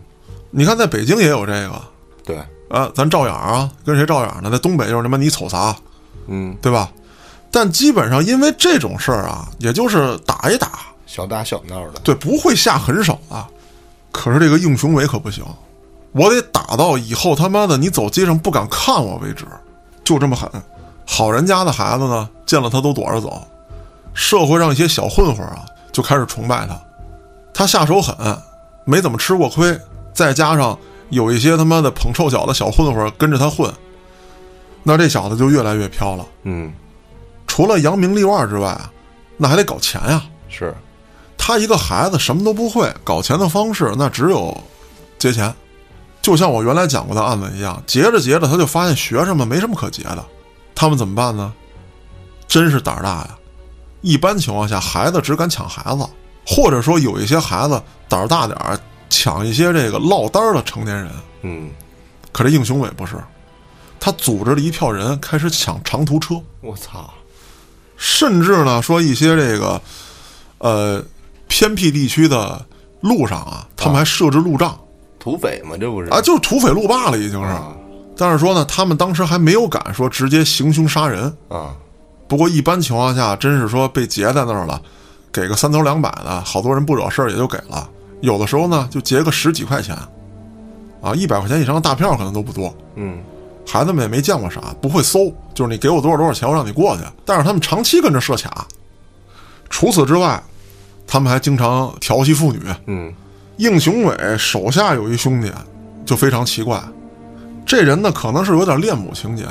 你看，在北京也有这个对，啊，咱照眼儿啊，跟谁照眼儿呢？在东北就是他妈你瞅啥，嗯，对吧？但基本上因为这种事儿啊，也就是打一打，小打小闹的。对，不会下狠手啊。可是这个应雄伟可不行，我得打到以后他妈的你走街上不敢看我为止，就这么狠。好人家的孩子呢，见了他都躲着走，社会上一些小混混啊，就开始崇拜他。他下手狠，没怎么吃过亏，再加上有一些他妈的捧臭脚的小混混跟着他混，那这小子就越来越飘了。嗯，除了扬名立万之外啊，那还得搞钱呀。是，他一个孩子什么都不会，搞钱的方式那只有劫钱。就像我原来讲过的案子一样，劫着劫着他就发现学生们没什么可劫的，他们怎么办呢？真是胆儿大呀！一般情况下，孩子只敢抢孩子，或者说有一些孩子胆儿大点儿，抢一些这个落单儿的成年人。嗯，可这应雄伟不是，他组织了一票人开始抢长途车，我操，甚至呢说一些这个呃偏僻地区的路上啊，他们还设置路障土匪嘛，这不是啊，就是土匪路霸了，已经是。啊但是说呢，他们当时还没有敢说直接行凶杀人。啊，不过一般情况下，真是说被劫在那儿了，给个三头两百的，好多人不惹事儿也就给了。有的时候呢，就劫个十几块钱，啊，一百块钱以上的大票可能都不多。嗯，孩子们也没见过啥，不会搜，就是你给我多少多少钱，我让你过去。但是他们长期跟着设卡。除此之外，他们还经常调戏妇女。嗯，应雄伟手下有一兄弟，就非常奇怪，这人呢可能是有点恋母情节，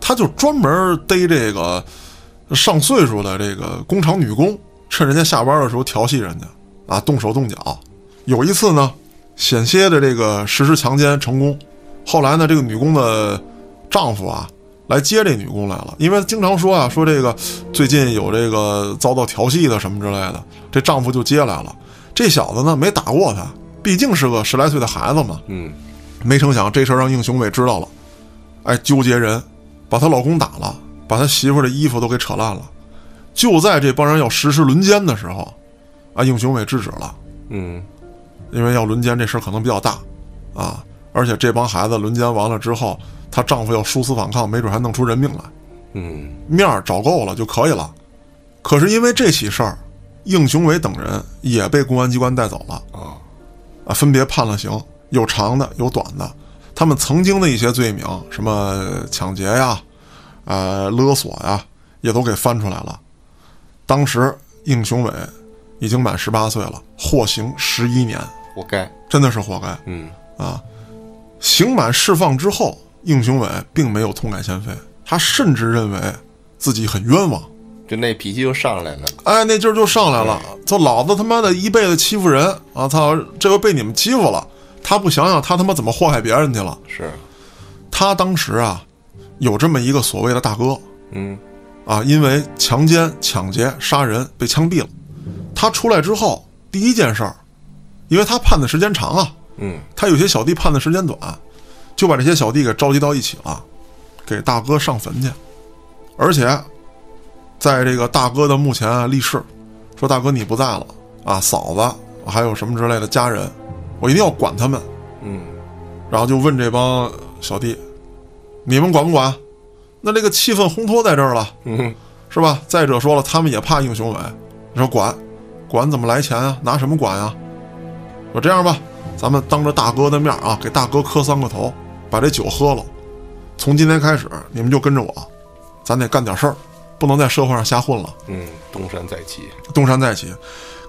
他就专门逮这个上岁数的这个工厂女工，趁人家下班的时候调戏人家，啊，动手动脚。有一次呢，险些的这个实施强奸成功，后来呢，这个女工的丈夫啊来接这女工来了，因为经常说啊，说这个最近有这个遭到调戏的什么之类的，这丈夫就接来了。这小子呢没打过他，毕竟是个十来岁的孩子嘛。嗯，没成想这事儿让应雄伟知道了，哎，纠结人，把她老公打了，把他媳妇的衣服都给扯烂了。就在这帮人要实施轮奸的时候，啊，应雄伟制止了，嗯，因为要轮奸这事儿可能比较大，啊，而且这帮孩子轮奸完了之后，她丈夫要殊死反抗，没准还弄出人命来。嗯，面儿找够了就可以了。可是因为这起事儿，应雄伟等人也被公安机关带走了啊，啊，分别判了刑，有长的，有短的。他们曾经的一些罪名，什么抢劫呀、呃勒索呀，也都给翻出来了。当时应雄伟已经满十八岁了，获刑十一年，活该。真的是活该嗯，啊！刑满释放之后，应雄伟并没有痛改前非，他甚至认为自己很冤枉。就那脾气就上来了。哎，那劲儿就上来了，就老子他妈的一辈子欺负人啊！操，这回被你们欺负了，他不想想他他妈怎么祸害别人去了？是，他当时啊，有这么一个所谓的大哥嗯，啊，因为强奸、抢劫、杀人被枪毙了。他出来之后，第一件事儿，因为他判的时间长啊，嗯，他有些小弟判的时间短，就把这些小弟给召集到一起了，给大哥上坟去，而且在这个大哥的墓前啊立誓，说大哥你不在了啊，嫂子还有什么之类的家人，我一定要管他们。嗯，然后就问这帮小弟，你们管不管？那这个气氛烘托在这儿了，嗯，是吧？再者说了，他们也怕英雄伟，你说管，管怎么来钱啊？拿什么管啊？说这样吧，咱们当着大哥的面啊，给大哥磕三个头，把这酒喝了。从今天开始，你们就跟着我，咱得干点事儿，不能在社会上瞎混了。嗯，东山再起。东山再起。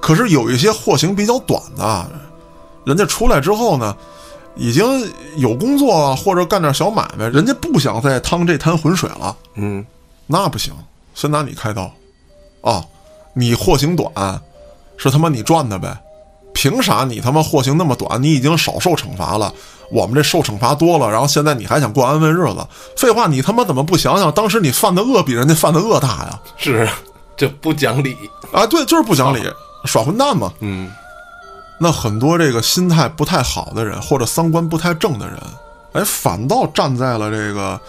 可是有一些货行比较短的，人家出来之后呢，已经有工作啊或者干点小买卖，人家不想再趟这滩浑水了，嗯，那不行，先拿你开刀，哦，你货行短，是他妈你赚的呗？凭啥你他妈货刑那么短？你已经少受惩罚了，我们这受惩罚多了，然后现在你还想过安稳日子？废话，你他妈怎么不想想，当时你犯的恶比人家犯的恶大呀？是，这不讲理。啊，对，就是不讲理，耍混蛋嘛。嗯，那很多这个心态不太好的人，或者三观不太正的人，哎，反倒站在了这个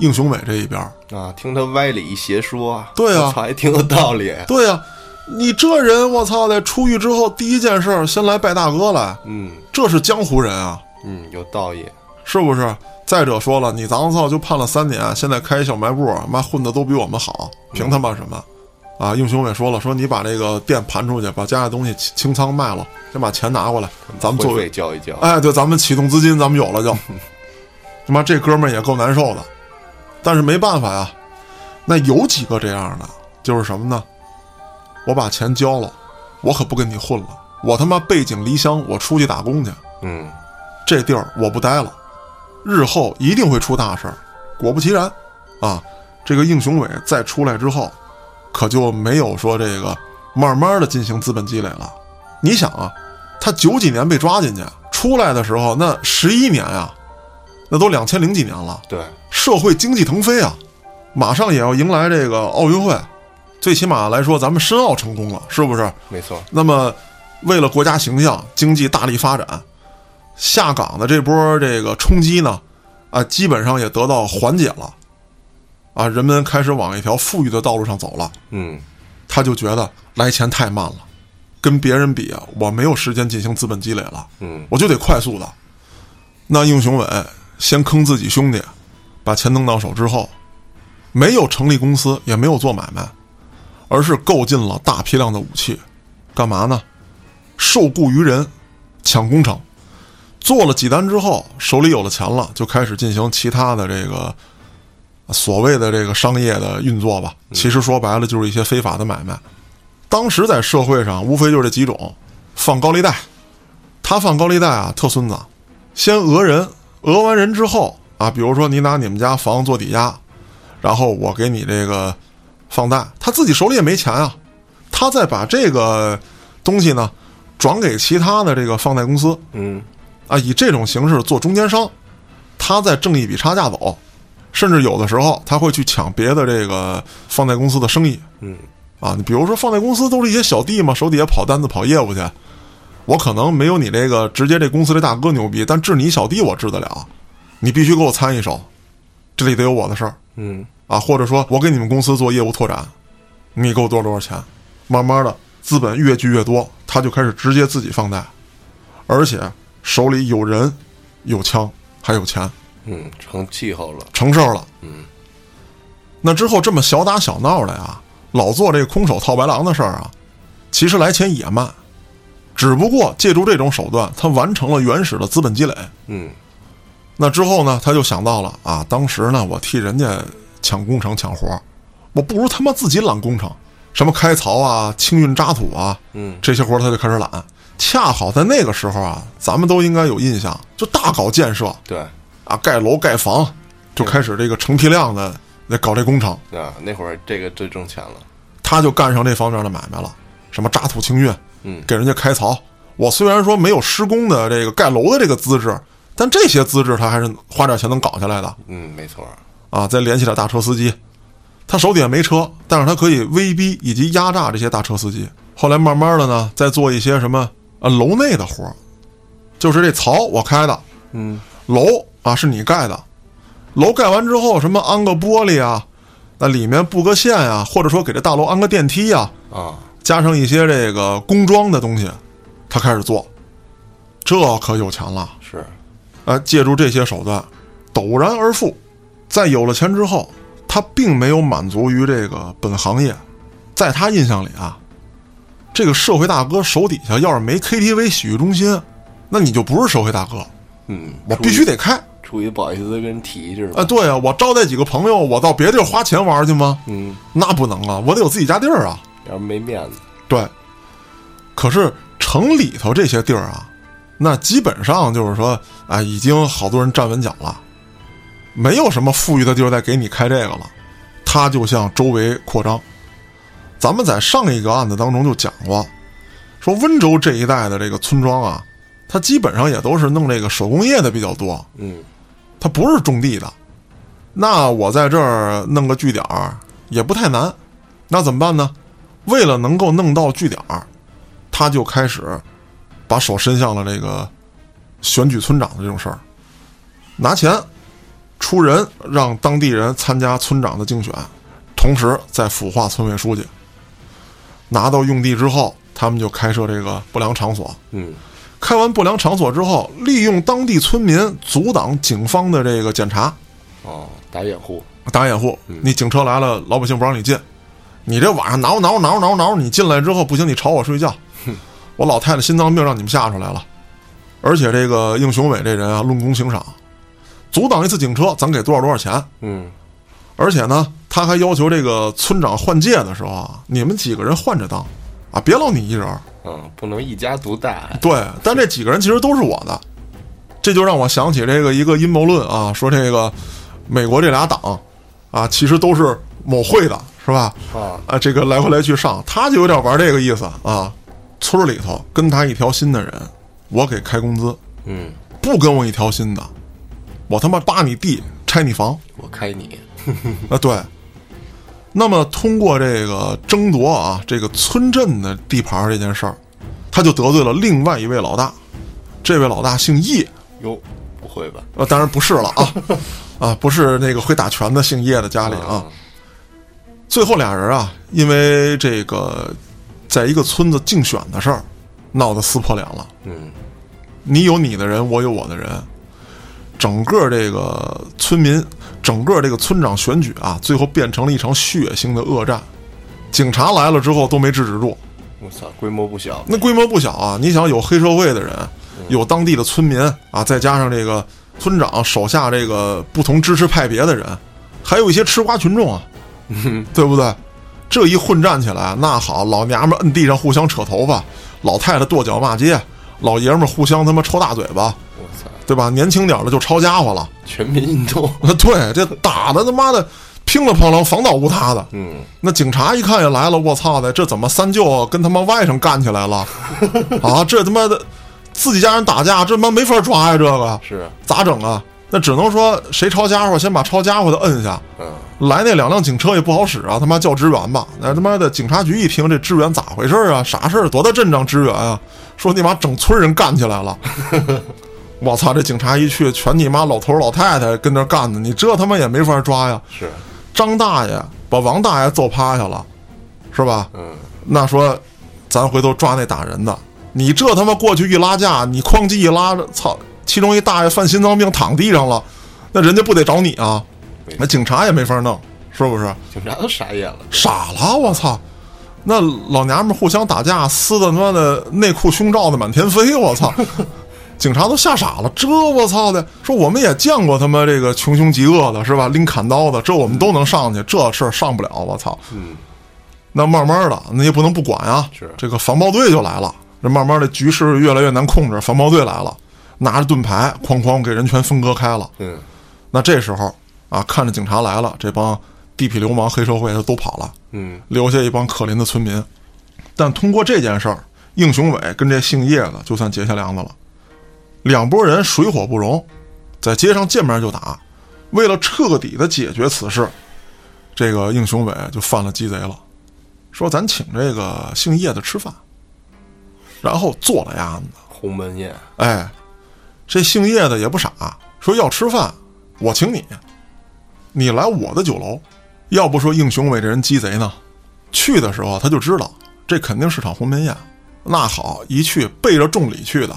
英雄伟这一边儿。啊，听他歪理邪说啊，对啊 还挺有道理。对呀、你这人，我操的，出狱之后第一件事先来拜大哥来，嗯这是江湖人啊，嗯，有道义。是不是？再者说了，你咱操就判了三年，现在开一小卖部，妈混的都比我们好，凭他妈什么？啊！英雄也说了，说你把这个店盘出去，把家里东西清清仓卖了，先把钱拿过来，咱们作会为费交一交。哎，对，咱们启动资金，咱们有了就。他妈这哥们儿也够难受的，但是没办法呀。那有几个这样的，就是什么呢？我把钱交了，我可不跟你混了，我他妈背井离乡，我出去打工去，嗯这地儿我不待了，日后一定会出大事儿。果不其然，啊，这个应雄伟再出来之后，可就没有说这个慢慢的进行资本积累了。你想啊，他九几年被抓进去，出来的时候那十一年啊、那都两千零几年了，对，社会经济腾飞啊，马上也要迎来这个奥运会，最起码来说，咱们申奥成功了，是不是？没错。那么，为了国家形象，经济大力发展，下岗的这波这个冲击呢，啊，基本上也得到缓解了，啊，人们开始往一条富裕的道路上走了。嗯他就觉得来钱太慢了，跟别人比啊，我没有时间进行资本积累了，嗯我就得快速的。那应雄伟先坑自己兄弟，把钱弄到手之后，没有成立公司，也没有做买卖，而是购进了大批量的武器，干嘛呢？受雇于人，抢工程。做了几单之后，手里有了钱了，就开始进行其他的这个所谓的这个商业的运作吧。其实说白了就是一些非法的买卖。当时在社会上，无非就是这几种：放高利贷。他放高利贷啊，特孙子，先讹人，讹完人之后啊，比如说你拿你们家房做抵押，然后我给你这个放贷，他自己手里也没钱啊，他再把这个东西呢转给其他的这个放贷公司，嗯啊，以这种形式做中间商，他再挣一笔差价走，甚至有的时候他会去抢别的这个放贷公司的生意嗯啊。你比如说放贷公司都是一些小弟嘛，手底下跑单子、跑业务去，我可能没有你这个直接这公司这大哥牛逼，但治你小弟我治得了，你必须给我参一手，这里得有我的事儿嗯啊，或者说我给你们公司做业务拓展，你给我多少多少钱，慢慢的资本越聚越多，他就开始直接自己放贷，而且手里有人、有枪，还有钱，嗯，成气候了。成事儿了。嗯，那之后这么小打小闹的呀，老做这个空手套白狼的事儿啊，其实来钱也慢，只不过借助这种手段，他完成了原始的资本积累。嗯那之后呢，他就想到了啊，当时呢，我替人家抢工程抢活儿，我不如他妈自己揽工程，什么开槽啊、清运渣土啊，嗯这些活儿他就开始揽。恰好在那个时候啊，咱们都应该有印象，就大搞建设对啊，盖楼盖房，就开始这个成批量的那搞这工程，啊，那会儿这个最挣钱了。他就干上这方面的买卖了，什么渣土清运，嗯给人家开槽。我虽然说没有施工的这个盖楼的这个资质，但这些资质他还是花点钱能搞下来的。嗯，没错。啊，再联系点大车司机，他手底下没车，但是他可以威逼以及压榨这些大车司机。后来慢慢的呢，再做一些什么啊楼内的活儿，就是这槽我开的，嗯楼啊是你盖的，楼盖完之后什么安个玻璃啊，那里面布个线啊、或者说给这大楼安个电梯呀、啊，加上一些这个工装的东西，他开始做，这可有钱了。是。啊，借助这些手段，陡然而富。在有了钱之后，他并没有满足于这个本行业，在他印象里啊，这个社会大哥手底下要是没 KTV 洗浴中心，那你就不是社会大哥，嗯，我必须得开。出于不好意思跟人提一句啊，对啊，我招待几个朋友，我到别地儿花钱玩去吗？嗯，那不能啊，我得有自己家地儿啊。要是没面子，对，可是城里头这些地儿啊，那基本上就是说，啊，已经好多人站稳脚了，没有什么富裕的地儿再给你开这个了，它就向周围扩张。咱们在上一个案子当中就讲过，说温州这一带的这个村庄啊，它基本上也都是弄这个手工业的比较多，嗯，它不是种地的。那我在这儿弄个据点儿也不太难，那怎么办呢？为了能够弄到据点儿，他就开始把手伸向了这个选举村长的这种事儿，拿钱出人让当地人参加村长的竞选，同时再腐化村委书记。拿到用地之后，他们就开设这个不良场所。嗯，开完不良场所之后，利用当地村民阻挡警方的这个检查，哦，打掩护，打掩护。你警车来了，老百姓不让你进，你这晚上挠挠挠挠挠，你进来之后不行，你吵我睡觉，我老太太心脏病让你们吓出来了。而且这个应雄伟这人啊，论功行赏，阻挡一次警车，咱给多少多少钱。嗯，而且呢，他还要求这个村长换届的时候啊，你们几个人换着当，啊，别老你一人儿。嗯，不能一家独大，对，但这几个人其实都是我的，这就让我想起这个一个阴谋论啊，说这个美国这俩党啊，其实都是某会的，是吧？啊，啊，这个来回来去上，他就有点玩这个意思啊。村里头跟他一条心的人，我给开工资；嗯，不跟我一条心的，我他妈扒你地，拆你房。我开你，啊，对。那么通过这个争夺啊，这个村镇的地盘这件事儿，他就得罪了另外一位老大。这位老大姓叶，哟，不会吧？呃，当然不是了啊，啊，不是那个会打拳的姓叶的家里啊。最后俩人啊，因为这个在一个村子竞选的事儿，闹得撕破脸了。嗯，你有你的人，我有我的人，整个这个村民，整个这个村长选举啊，最后变成了一场血腥的恶战。警察来了之后都没制止住，我操，规模不小，那规模不小啊！你想有黑社会的人，有当地的村民啊，再加上这个村长手下这个不同支持派别的人，还有一些吃瓜群众啊，对不对？这一混战起来，那好，老娘们摁地上互相扯头发，老太太跺脚骂街，老爷们互相他妈抽大嘴巴，我操，对吧？年轻点儿的就抄家伙了，全民运动，对，这打的他妈的乒了乓啷，防倒无他的。嗯，那警察一看也来了，我操的，这怎么三舅跟他妈外甥干起来了？啊，这他妈的自己家人打架，这他妈没法抓呀，这个是，咋整啊？那只能说谁抄家伙，先把抄家伙的摁下。嗯，来那两辆警车也不好使啊，他妈叫支援吧。那他妈的警察局一听这支援咋回事啊？啥事儿？多大阵仗支援啊？说你妈整村人干起来了。我操！这警察一去，全你妈老头老太太跟那干呢，你这他妈也没法抓呀。是，张大爷把王大爷揍趴下了，是吧？嗯，那说，咱回头抓那打人的，你这他妈过去一拉架，你哐叽一拉，操！其中一大爷犯心脏病躺地上了，那人家不得找你啊？那警察也没法弄，是不是？警察都傻眼了，傻了，我操！那老娘们互相打架，撕的他妈的内裤胸罩的满天飞，我操！警察都吓傻了，这我操的！说我们也见过他妈这个穷凶极恶的，是吧？拎砍刀的，这我们都能上去，这事儿上不了，我操！嗯，那慢慢的，那也不能不管啊。是这个防暴队就来了，这慢慢的局势越来越难控制，防暴队来了，拿着盾牌，哐哐给人全分割开了。嗯，那这时候啊，看着警察来了，这帮地痞流氓、黑社会的都跑了，嗯，留下一帮可怜的村民。但通过这件事儿，应雄伟跟这姓叶的就算结下梁子了。两拨人水火不容，在街上见面就打。为了彻底的解决此事，这个应雄伟就犯了鸡贼了，说咱请这个姓叶的吃饭，然后做了鸭子。鸿门宴，哎，这姓叶的也不傻，说要吃饭，我请你，你来我的酒楼。要不说应雄伟这人鸡贼呢，去的时候他就知道这肯定是场鸿门宴。那好，一去背着重礼去的，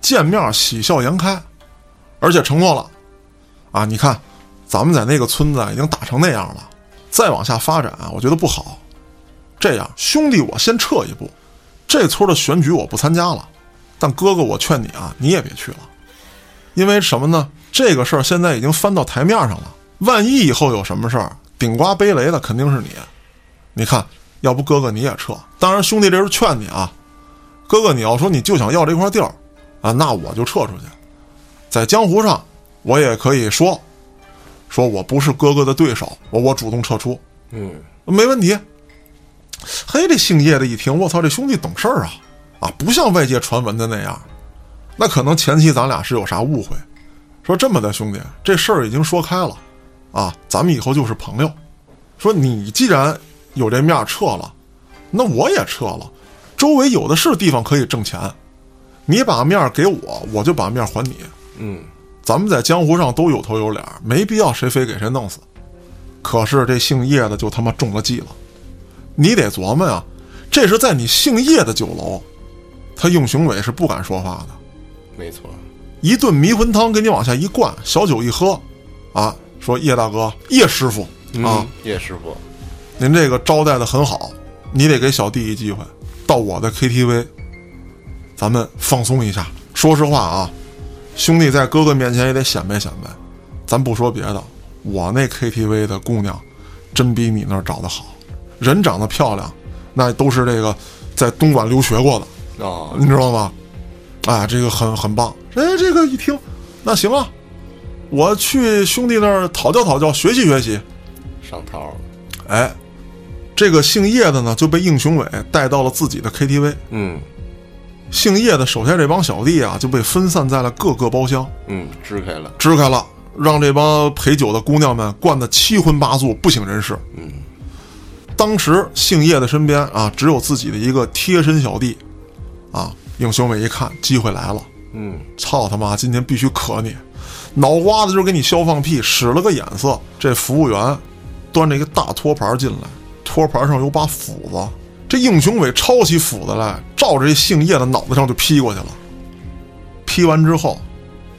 见面喜笑颜开，而且承诺了，啊，你看，咱们在那个村子已经打成那样了，再往下发展，我觉得不好。这样，兄弟，我先撤一步，这村的选举我不参加了。但哥哥，我劝你啊，你也别去了，因为什么呢？这个事儿现在已经翻到台面上了，万一以后有什么事儿，顶瓜背雷的肯定是你。你看，要不哥哥你也撤。当然，兄弟这是劝你啊，哥哥，你要说你就想要这块地儿啊，那我就撤出去。在江湖上，我也可以说，说我不是哥哥的对手，我我主动撤出，嗯，没问题。嘿，这姓叶的一听，我操，这兄弟懂事儿啊，啊，不像外界传闻的那样。那可能前期咱俩是有啥误会，说这么的兄弟，这事儿已经说开了，啊，咱们以后就是朋友。说你既然有这面撤了，那我也撤了，周围有的是地方可以挣钱，你把面给我，我就把面还你。嗯，咱们在江湖上都有头有脸，没必要谁非给谁弄死。可是这姓叶的就他妈中了计了，你得琢磨呀，这是在你姓叶的酒楼，他应雄伟是不敢说话的。没错，一顿迷魂汤给你往下一灌，小酒一喝，啊，说叶大哥、叶师傅啊，嗯，叶师傅，您这个招待的很好，你得给小弟一机会，到我的 KTV，咱们放松一下。说实话啊，兄弟在哥哥面前也得显摆显摆。咱不说别的，我那 KTV 的姑娘，真比你那儿找的好，人长得漂亮，那都是这个在东莞留学过的，哦，你知道吗？啊，这个很很棒。哎，这个一听，那行啊，我去兄弟那儿讨教讨教，学习学习。上套了，哎，这个姓叶的呢就被应雄伟带到了自己的 KTV。嗯姓叶的手下这帮小弟啊就被分散在了各个包厢，嗯，支开了，支开了，让这帮陪酒的姑娘们灌得七荤八素，不省人事。嗯，当时姓叶的身边啊只有自己的一个贴身小弟，啊，应雄伟一看机会来了。嗯，操他妈！今天必须磕你，脑瓜子就给你削放屁，使了个眼色。这服务员端着一个大托盘进来，托盘上有把斧子。这应雄伟抄起斧子来，照着这姓叶的脑袋上就劈过去了。劈完之后，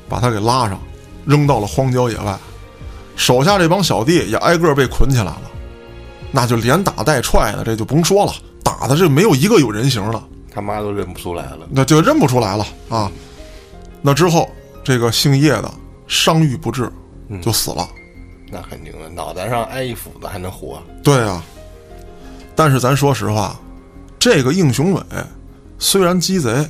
把他给拉上，扔到了荒郊野外。手下这帮小弟也挨个被捆起来了，那就连打带踹的，这就甭说了，打的这没有一个有人形的。他妈都认不出来了，那就认不出来了啊。那之后，这个姓叶的伤愈不治，就死了。那肯定的，脑袋上挨一斧子还能活？对啊，但是咱说实话，这个应雄伟虽然鸡贼，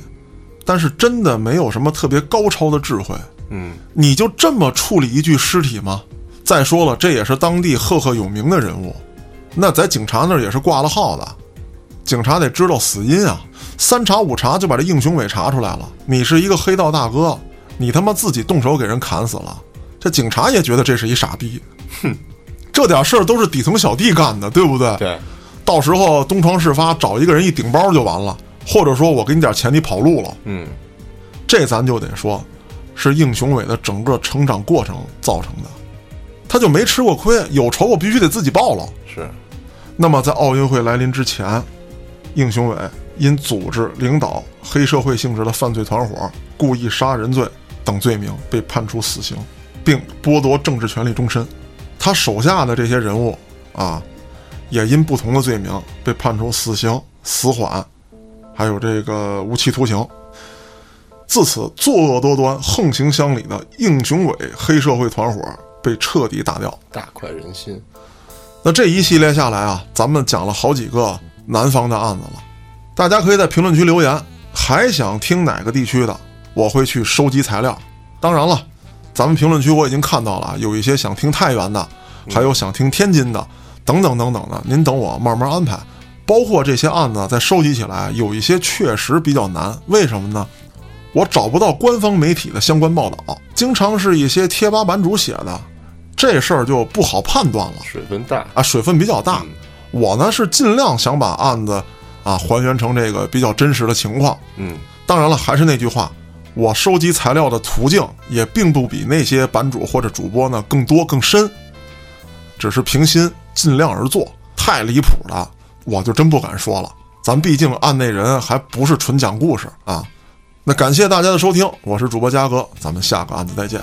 但是真的没有什么特别高超的智慧。嗯，你就这么处理一具尸体吗？再说了，这也是当地赫赫有名的人物，那在警察那儿也是挂了号的，警察得知道死因啊。三查五查就把这应雄伟查出来了，你是一个黑道大哥，你他妈自己动手给人砍死了，这警察也觉得这是一傻逼。哼，这点事儿都是底层小弟干的，对不对？对，到时候东窗事发，找一个人一顶包就完了，或者说我给你点钱，你跑路了。嗯，这咱就得说，是应雄伟的整个成长过程造成的，他就没吃过亏，有仇我必须得自己报了。是，那么在奥运会来临之前，应雄伟因组织领导黑社会性质的犯罪团伙、故意杀人罪等罪名被判处死刑，并剥夺政治权利终身。他手下的这些人物啊，也因不同的罪名被判处死刑、死缓，还有这个无期徒刑。自此，作恶多端、横行乡里的应雄伟黑社会团伙被彻底打掉。大快人心。那这一系列下来啊，咱们讲了好几个南方的案子了，大家可以在评论区留言，还想听哪个地区的，我会去收集材料。当然了，咱们评论区我已经看到了，有一些想听太原的，还有想听天津的，等等等等的，您等我慢慢安排。包括这些案子再收集起来，有一些确实比较难，为什么呢？我找不到官方媒体的相关报道，经常是一些贴吧版主写的，这事儿就不好判断了。水分大，啊，水分比较大。我呢是尽量想把案子啊还原成这个比较真实的情况。嗯，当然了，还是那句话，我收集材料的途径也并不比那些版主或者主播呢更多更深，只是平心尽量而做。太离谱的，我就真不敢说了。咱毕竟案内人还不是纯讲故事啊。那感谢大家的收听，我是主播嘉哥，咱们下个案子再见。